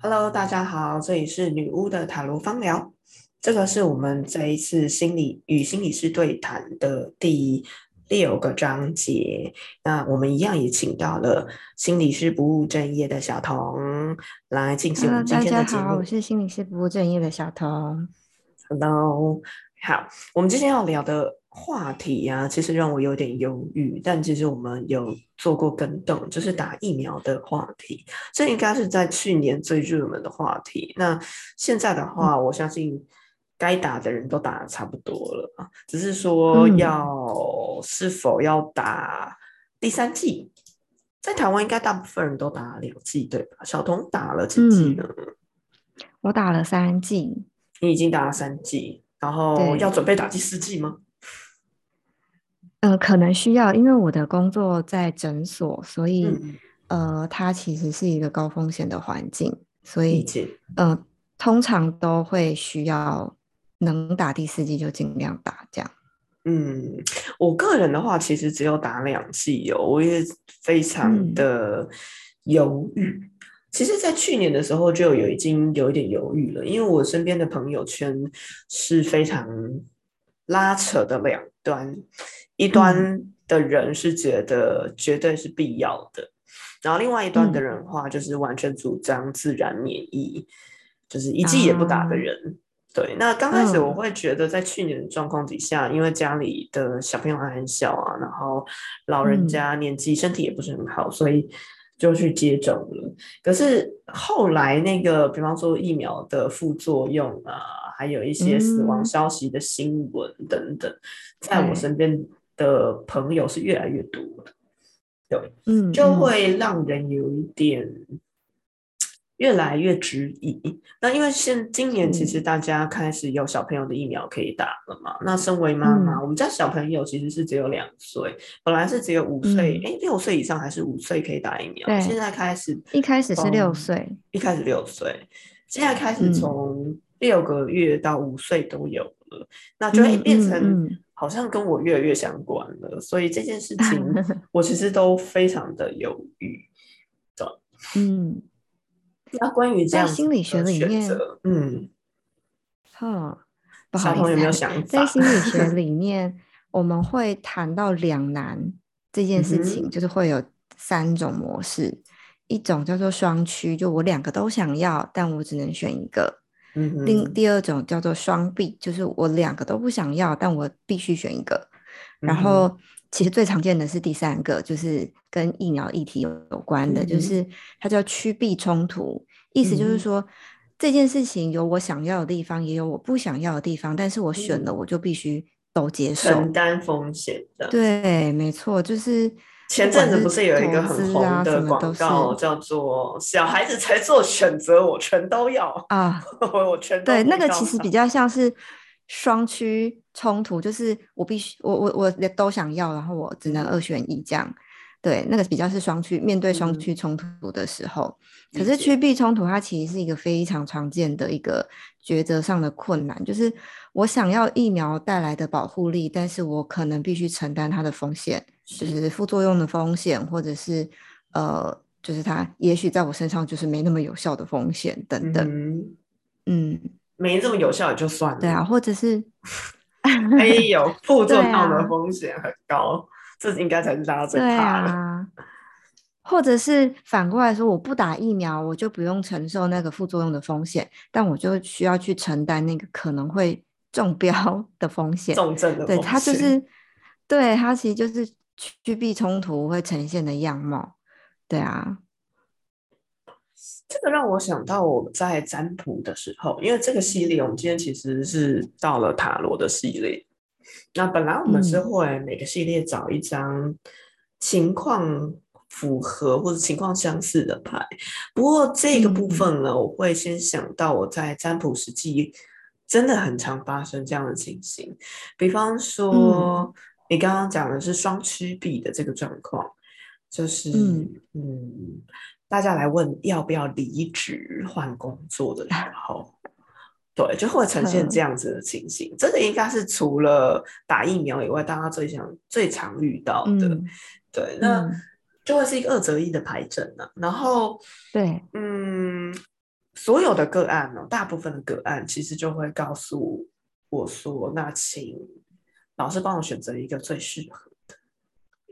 Hello，大家好，这里是女巫的塔罗方疗。这个是我们这一次心理与心理师对谈的第六个章节。那我们一样也请到了心理师不务正业的小童来进行我们今天的节目。大家好，我是心理师不务正业的小童。Hello，好，我们今天要聊的。话题呀，其实让我有点犹豫，但其实我们有做过跟动，就是打疫苗的话题，这应该是在去年最热门的话题。那现在的话，我相信该打的人都打的差不多了啊，只是说要是否要打第三剂，在台湾应该大部分人都打了两剂，对吧？小童打了几剂呢？我打了三剂，你已经打了三剂，然后要准备打第四剂吗？呃，可能需要，因为我的工作在诊所，所以呃，它其实是一个高风险的环境，所以呃，通常都会需要能打第四剂就尽量打这样。嗯，我个人的话，其实只有打两剂哦，我也非常的犹豫。其实，在去年的时候就有已经有一点犹豫了，因为我身边的朋友圈是非常拉扯的两端。一端的人是觉得绝对是必要的，然后另外一端的人话就是完全主张自然免疫，就是一剂也不打的人。对，那刚开始我会觉得，在去年的状况底下，因为家里的小朋友还很小啊，然后老人家年纪身体也不是很好，所以就去接种了。可是后来那个，比方说疫苗的副作用啊，还有一些死亡消息的新闻等等，在我身边。的朋友是越来越多的，对，嗯，就会让人有一点越来越质疑。那因为现今年其实大家开始有小朋友的疫苗可以打了嘛？那身为妈妈，我们家小朋友其实是只有两岁，本来是只有五岁，哎，六岁以上还是五岁可以打疫苗？现在开始一开始是六岁，一开始六岁，现在开始从六个月到五岁都有了，那就会变成。好像跟我越来越相关了，所以这件事情 我其实都非常的犹豫。嗯，那关于这样心理学里面，嗯，哈，不好意思，有没有想法？在心理学 里面，我们会谈到两难这件事情，就是会有三种模式，一种叫做双驱，就我两个都想要，但我只能选一个。另第二种叫做双臂，就是我两个都不想要，但我必须选一个。然后其实最常见的是第三个，就是跟疫苗议题有有关的，就是它叫趋避冲突，意思就是说这件事情有我想要的地方，也有我不想要的地方，但是我选了，我就必须都接受，承担风险的。对，没错，就是。前阵子不是有一个很红的广告，叫做“小孩子才做选择，我全都要啊，我全对那个其实比较像是双区冲突，就是我必须我我我都想要，然后我只能二选一这样。对，那个比较是双区，面对双区冲突的时候，可是区避冲突它其实是一个非常常见的一个抉择上的困难，就是我想要疫苗带来的保护力，但是我可能必须承担它的风险。就是。副作用的风险，或者是呃，就是它也许在我身上就是没那么有效的风险等等。嗯，没这么有效也就算了。对啊，或者是 哎呦副作用的风险很高，这应该才是大家最怕的。或者是反过来说，我不打疫苗，我就不用承受那个副作用的风险，但我就需要去承担那个可能会中标 的风险。重症的风险。对，它就是，对它其实就是。趋避冲突会呈现的样貌，对啊，这个让我想到我在占卜的时候，因为这个系列我们今天其实是到了塔罗的系列。那本来我们是会每个系列找一张情况符合或者情况相似的牌，不过这个部分呢，我会先想到我在占卜实际真的很常发生这样的情形，比方说。你刚刚讲的是双曲臂的这个状况，就是嗯，大家来问要不要离职换工作的时候，对，就会呈现这样子的情形。这个应该是除了打疫苗以外，大家最想最常遇到的。对，那就会是一个二择一的排阵呢。然后，对，嗯，所有的个案呢，大部分的个案其实就会告诉我说：“那请老师帮我选择一个最适合的。”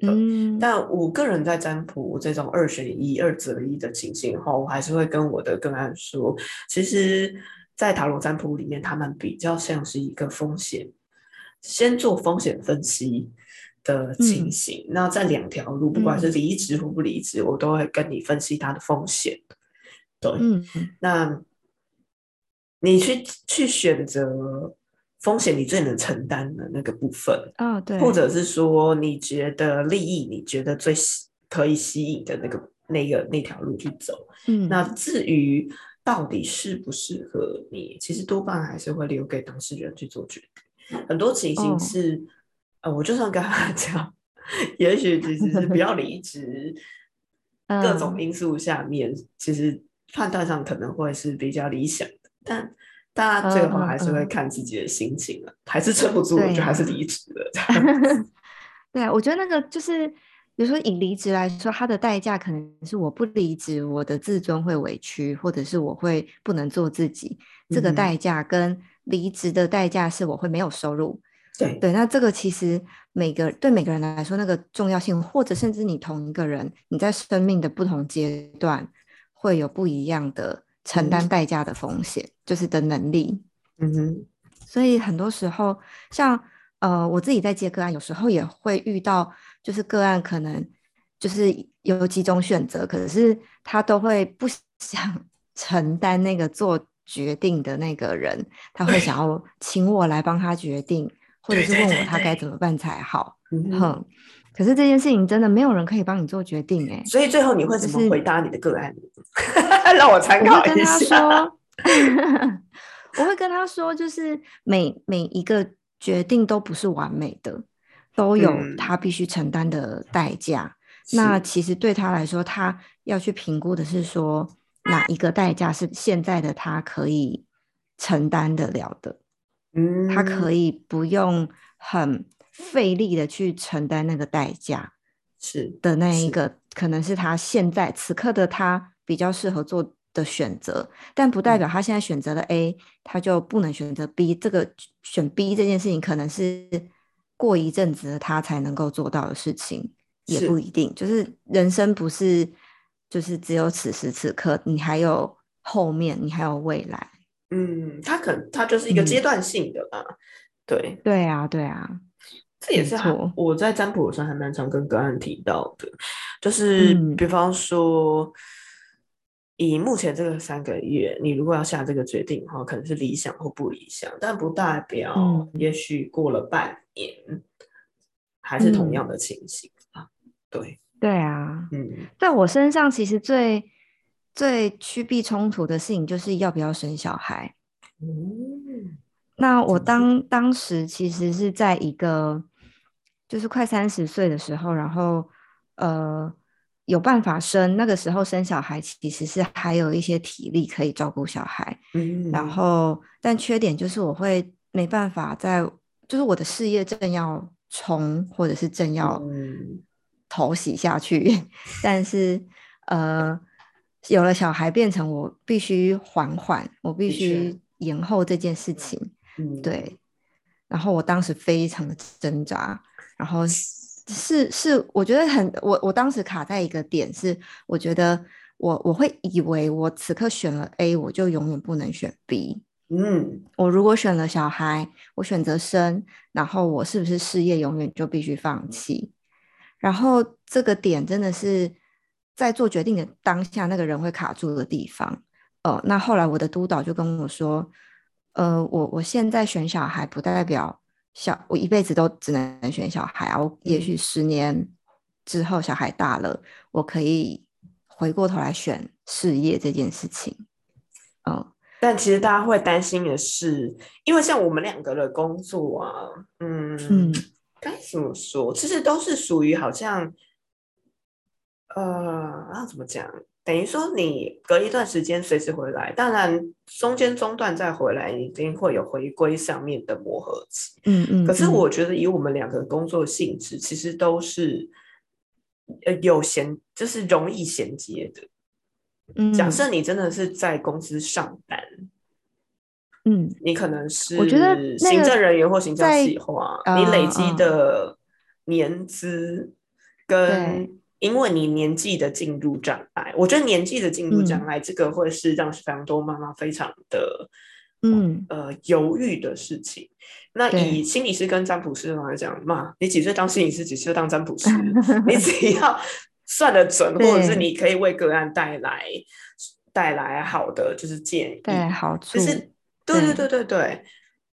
嗯，但我个人在占卜这种二选一、二择一的情形后，我还是会跟我的个案说，其实，在塔罗占卜里面，他们比较像是一个风险，先做风险分析的情形。那在两条路，不管是离职或不离职，我都会跟你分析它的风险。对，嗯，那你去去选择风险你最能承担的那个部分啊，对，或者是说你觉得利益你觉得最吸可以吸引的那个那个那条路去走，嗯，那至于到底适不适合你，其实多半还是会留给当事人去做决定。很多情形是，呃，我就算跟他 讲，也许其实是不要离职，各种因素下面，其实。判断上可能会是比较理想的，但大家最后还是会看自己的心情了，还是撑不住，就还是离职了。对啊，我觉得那个就是，比如说以离职来说，它的代价可能是我不离职，我的自尊会委屈，或者是我会不能做自己。这个代价跟离职的代价是我会没有收入。对对，那这个其实每个对每个人来说，那个重要性，或者甚至你同一个人，你在生命的不同阶段。会有不一样的承担代价的风险，就是的能力。嗯哼，所以很多时候，像呃，我自己在接个案，有时候也会遇到，就是个案可能就是有几种选择，可是他都会不想承担那个做决定的那个人，他会想要请我来帮他决定，或者是问我他该怎么办才好。哼。可是这件事情真的没有人可以帮你做决定哎，所以最后你会怎么回答你的个案？让我参考一下。我会跟他说，就是每每一个决定都不是完美的，都有他必须承担的代价。那其实对他来说，他要去评估的是说哪一个代价是现在的他可以承担得了的。嗯，他可以不用很。费力的去承担那个代价，是的那一个，可能是他现在此刻的他比较适合做的选择，但不代表他现在选择了 A，他就不能选择 B。这个选 B 这件事情，可能是过一阵子他才能够做到的事情，也不一定。就是人生不是就是只有此时此刻，你还有后面，你还有未来。嗯，他可能他就是一个阶段性的吧。对，对啊，对啊。这也是我在占卜的时候还蛮常跟个案提到的，就是比方说，以目前这个三个月，你如果要下这个决定的话，可能是理想或不理想，但不代表也许过了半年还是同样的情形啊。对对啊，嗯，在我身上其实最最趋避冲突的事情就是要不要生小孩。嗯。那我当当时其实是在一个，就是快三十岁的时候，然后呃有办法生，那个时候生小孩其实是还有一些体力可以照顾小孩，嗯，然后但缺点就是我会没办法在，就是我的事业正要冲，或者是正要头洗下去，但是呃有了小孩变成我必须缓缓，我必须延后这件事情。嗯，对。然后我当时非常的挣扎，然后是是，我觉得很，我我当时卡在一个点，是我觉得我我会以为我此刻选了 A，我就永远不能选 B。嗯，我如果选了小孩，我选择生，然后我是不是事业永远就必须放弃？然后这个点真的是在做决定的当下，那个人会卡住的地方。哦，那后来我的督导就跟我说。呃，我我现在选小孩，不代表小我一辈子都只能选小孩啊。我也许十年之后小孩大了，我可以回过头来选事业这件事情。嗯，但其实大家会担心的是，因为像我们两个的工作啊，嗯嗯，该怎么说？其实都是属于好像，呃，要怎么讲？等于说，你隔一段时间随时回来，当然中间中断再回来，一定会有回归上面的磨合期。嗯嗯。可是我觉得，以我们两个工作性质，其实都是呃有衔，就是容易衔接的。嗯，假设你真的是在公司上班，嗯，你可能是我觉得行政人员或行政计划，在你累积的年资跟对因为你年纪的进入障碍，我觉得年纪的进入障嗯。碍，这个会是让非常多妈妈非常的嗯。呃犹豫的事情。那以心理师跟占卜师来讲嘛，你几岁当心理师，几岁当占卜师，你只要算得准，或者是你可以为个案带来带来好的就是建议，带来好。处就，是对对对。对对对，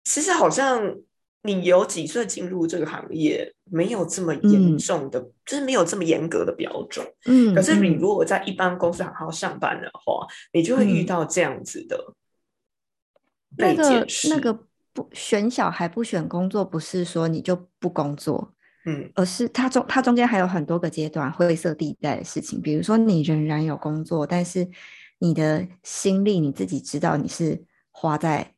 其实好像你有几岁进入这个行业，没有这么严嗯。重的，就是没有这么严格的标准。嗯，可是你嗯。如果在一般公司好好上班的话，你就会遇嗯。到这样子的那个。那个不选小孩不选工作，不是说你就不工作，嗯。而是它中它中间还有很多个阶段灰色地带的事情，比如说你仍然有工作，但是你的心力你自己知道你是花在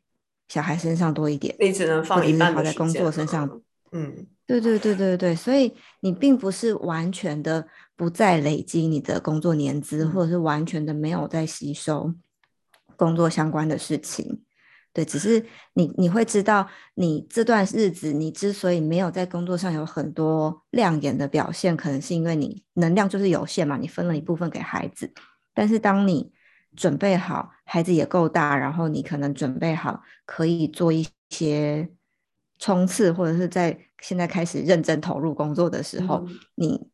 小孩身上多一点，你只能放一半花在工作身上。嗯对对对对对，所以你并不是完全的不再累积你的工作年资，嗯或者是完全的没有在吸收工作相关的事情。对，只是你你会知道，你这段日子你之所以没有在工作上有很多亮眼的表现，可能是因为你能量就是有限嘛，你分了一部分给孩子。但是当你准备好，孩子也够大，然后你可能准备好可以做一些冲刺，或者是在现在开始认真投入工作的时候，嗯。你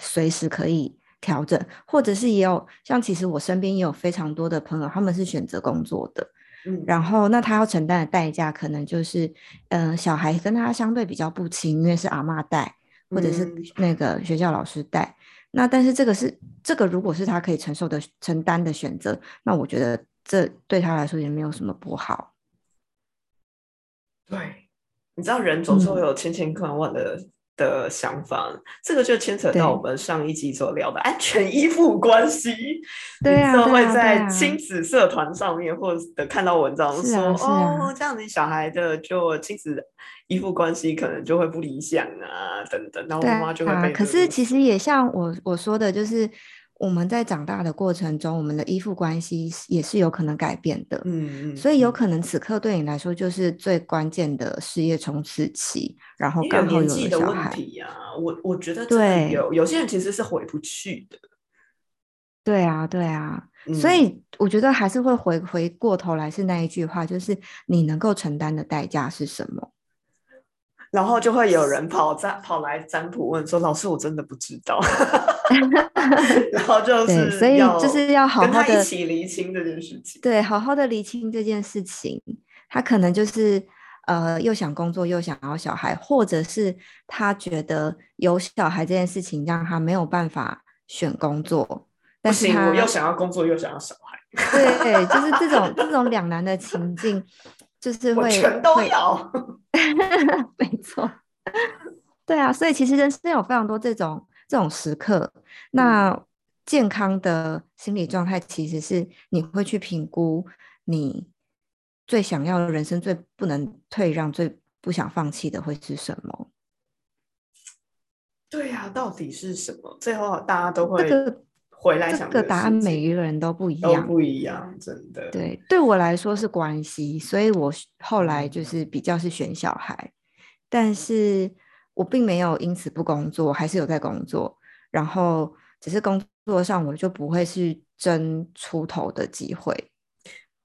随时可以调整，或者是也有像其实我身边也有非常多的朋友，他们是选择工作的，嗯，然后那他要承担的代价可能就是，嗯、小孩跟他相对比较不亲，因为是阿嬷带，或者是嗯。那个学校老师带。那但是这个是这个如果是他可以承受的承担的选择，那我觉得这对他来说也没有什么不好。对，你知道人总是会嗯有千千万万的、的想法，这个就牵扯到我们上一集所聊的安全依附关系。对啊你就会在亲子社团上面或者看到文章是说，啊啊。哦，这样子小孩的就亲子依附关系可能就会不理想啊，等等，然后我妈妈就会啊，被可是其实也像我我说的，就是我们在长大的过程中，我们的依附关系也是有可能改变的。嗯嗯，所以有嗯可能此刻对你来说就是最关键的事业冲刺期，然后刚好有年纪的问了小孩。题啊，我我觉得对有有些人其实是回不去的，对啊，对啊，所嗯以我觉得还是会回回过头来是那一句话，就是你能够承担的代价是什么？然后就会有人跑占跑来占卜问说：“老师，我真的不知道。”然后就，是所以就是要好跟好的他一起厘清这件事情。对，好好的理清这件事情。他可能就是呃，又想工作又想要小孩，或者是他觉得有小孩这件事情让他没有办法选工作，但是他我又想要工作，又想要小孩，对，就是这种这种两难的情境，就是会全都会要。没错，对啊，所以其实人生有非常多这种这种时刻。那健康的心理状态其实是你会去评估你最想要的人生、最不能退让、最不想放弃的会是什么。对呀、到底是什么？最后大家都会这个这回来想个答案，每一个人都不一样。都不一样，真的。对，对我来说是关系，所以我后来就是比较是选小孩，但是我并没有因此不工作，还是有在工作，然后只是工作上我就不会去争出头的机会。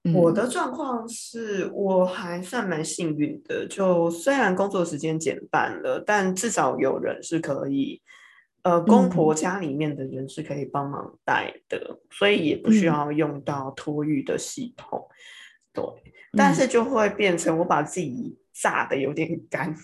嗯我的状况是我还算蛮幸运的，就虽然工作时间减半了，但至少有人是可以，呃，公婆嗯。家里面的人是可以帮忙带的，所以也不需嗯。要用到托育的系统。对，但嗯。是就会变成我把自己炸的有点干。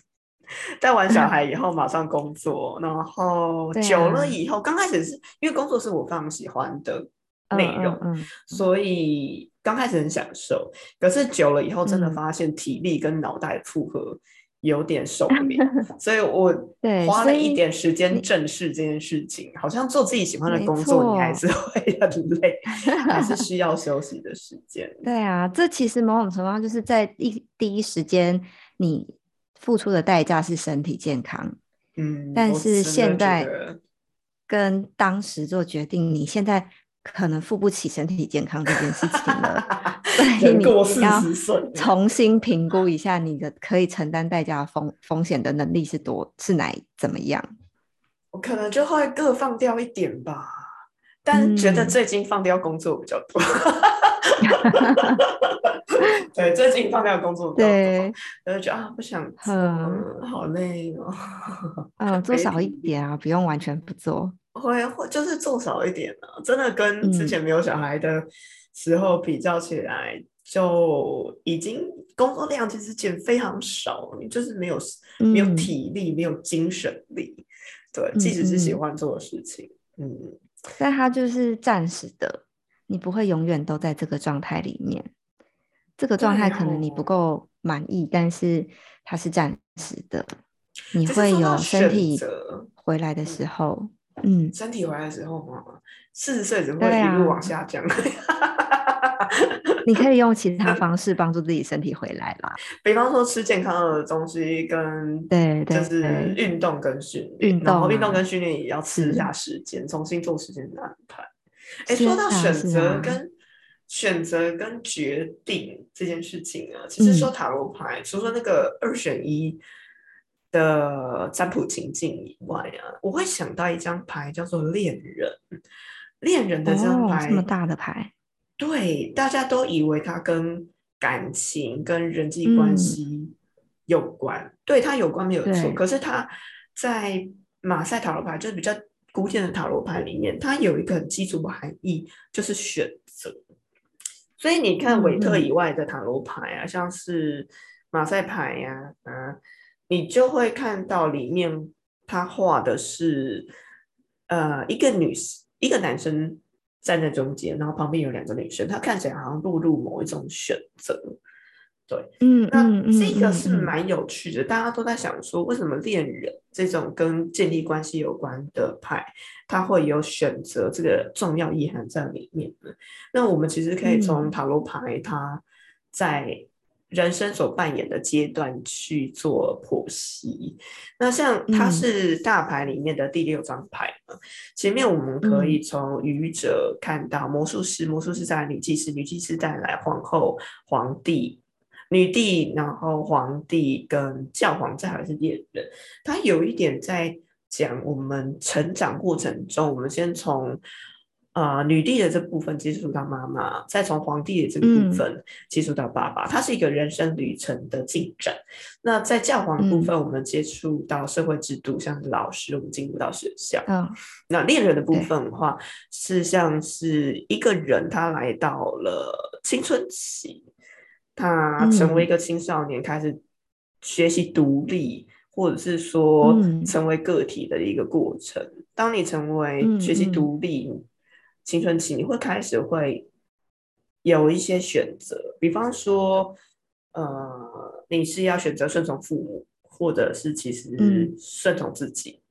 带完小孩以后马上工作，然后久了啊。以后，刚开始是因为工作是我非常喜欢的内容，嗯嗯所以刚开始很享受，可是久了以后，真的嗯。发现体力跟脑袋负荷有点受不了，所以我对花了一点时间正视这件事情。好像做自己喜欢的工作，你还是会很累，还是需要休息的时间。对啊，这其实某种程度上就是在一第一时间你付出的代价是身体健康，嗯，但是现在跟当时做决定，你现在可能付不起身体健康这件事情了，所以你要，重新评估一下你的可以承担代价的风风险的能力是多是哪怎么样。我可能就会各放掉一点吧，但觉得嗯最近放掉工作比较多。对，最近放掉工作比较多，对，然后就啊不想做嗯，好累哦。嗯，做少一点啊，不用完全不做。会会就是做少一点啊，真的跟之嗯。前没有小孩的时候比较起来，就已经工作量其实减非常少，你就是没有没有嗯。体力，没有精神力，对，嗯即使是喜嗯。欢做的事情，嗯，但它就是暂时的，你不会永远都在这个状态里面。这个状态可能你不哦。够满意，但是它是暂时的，你会有身体回来的时候，嗯，身体回来的时候嘛，四十岁只会对一路往啊下降。你可以用其 他方式帮助自己身体回来啦。比方说吃健康的东西，跟对对就是运动跟训练，运动运动跟训练也要吃一下时间，重新做时间的安排。哎，是说到选择跟选择跟决定这件事情啊，其实说嗯塔罗牌，除了那个二选一的占卜情境以外啊，我会想到一张牌叫做恋人。恋人的这张哦，牌，这么大的牌，对，大家都以为它跟感情、跟人际关嗯系有关，对它有关没有错。可是它在马赛塔罗牌，就是比较古典的塔罗牌里面，它有一个很基础的含义，就是选择。所以你看韦特以外的塔罗牌啊，像是马赛牌呀、啊，你就会看到里面他画的是呃一个女一个男生站在中间，然后旁边有两个女生，他看起来好像落入某一种选择。对，嗯那这个是蛮有趣的，大家都在想说，为什么恋人这种跟建立关系有关的牌，它会有选择这个重要意涵在里面呢？那我们其实可以从嗯塔罗牌它在人生所扮演的阶段去做剖析。那像它嗯是大牌里面的第六张牌嘛，前面我们可嗯以从愚者看到魔术师，魔术师带来女祭司，女祭司带来皇后、皇帝。女帝，然后皇帝跟教皇，再来是恋人。他有一点在讲我们成长过程中，我们先从呃女帝的这部分接触到妈妈，再从皇帝的这个部嗯分接触到爸爸，它是一个人生旅程的进展。那在教皇的部嗯分，我们接触到社会制度，像是老师，我们进入到学校。嗯那恋人的部分的话，是像是一个人他来到了青春期，他成为一嗯个青少年，开始学习独立，或者是说嗯成为个体的一个过程。当你成为嗯学习嗯独立，青春期，你会开始会有一些选择，比方说，呃，你是要选择顺从父母，或者是其实嗯。顺从自己。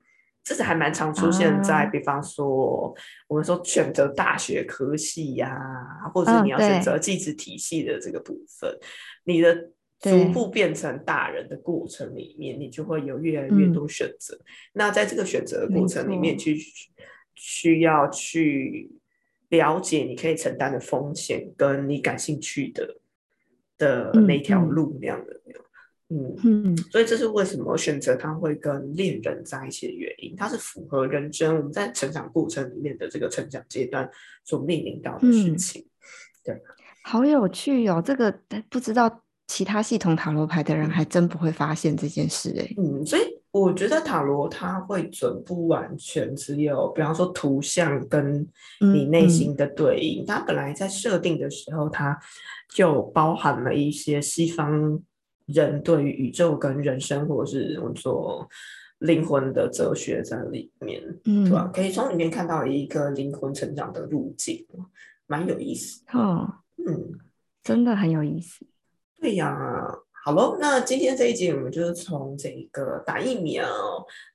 这是还蛮常出现在，啊。比方说，我们说选择大学科系呀、或者你要选对。择技职体系的这个部分，你的逐步变成大人的过程里面，你就会有越来越嗯。多选择。那在这个选择的没过程里面，错。去需要去了解你可以承担的风险，跟你感兴趣的的嗯那条嗯路那样的。嗯，嗯所以这是为什么选择他会跟恋人在一起的原因，它是符合人生我们在成长过程里面的这个成长阶段所面临到的事嗯对。好有趣哦！这个呃不知道其他系统塔罗牌的人还真不会发现这件事哎。嗯，所以我觉得塔罗它会准不完全只有，比方说图像跟你内心的对应，它本来在设定的时候，它就包含了一些西方人对于宇宙跟人生，或者是我们说灵魂的哲学在里面，对吧？嗯可以从里面看到一个灵魂成长的路径，蛮有意思。哦，嗯，真的很有意思。对呀，好喽，那今天这一集我们就是从这个打疫苗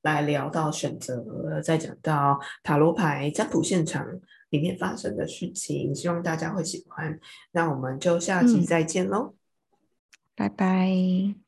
来聊到选择，再讲到塔罗牌占卜现场里面发生的事情，希望大家会喜欢。那我们就下集嗯再见喽。拜拜。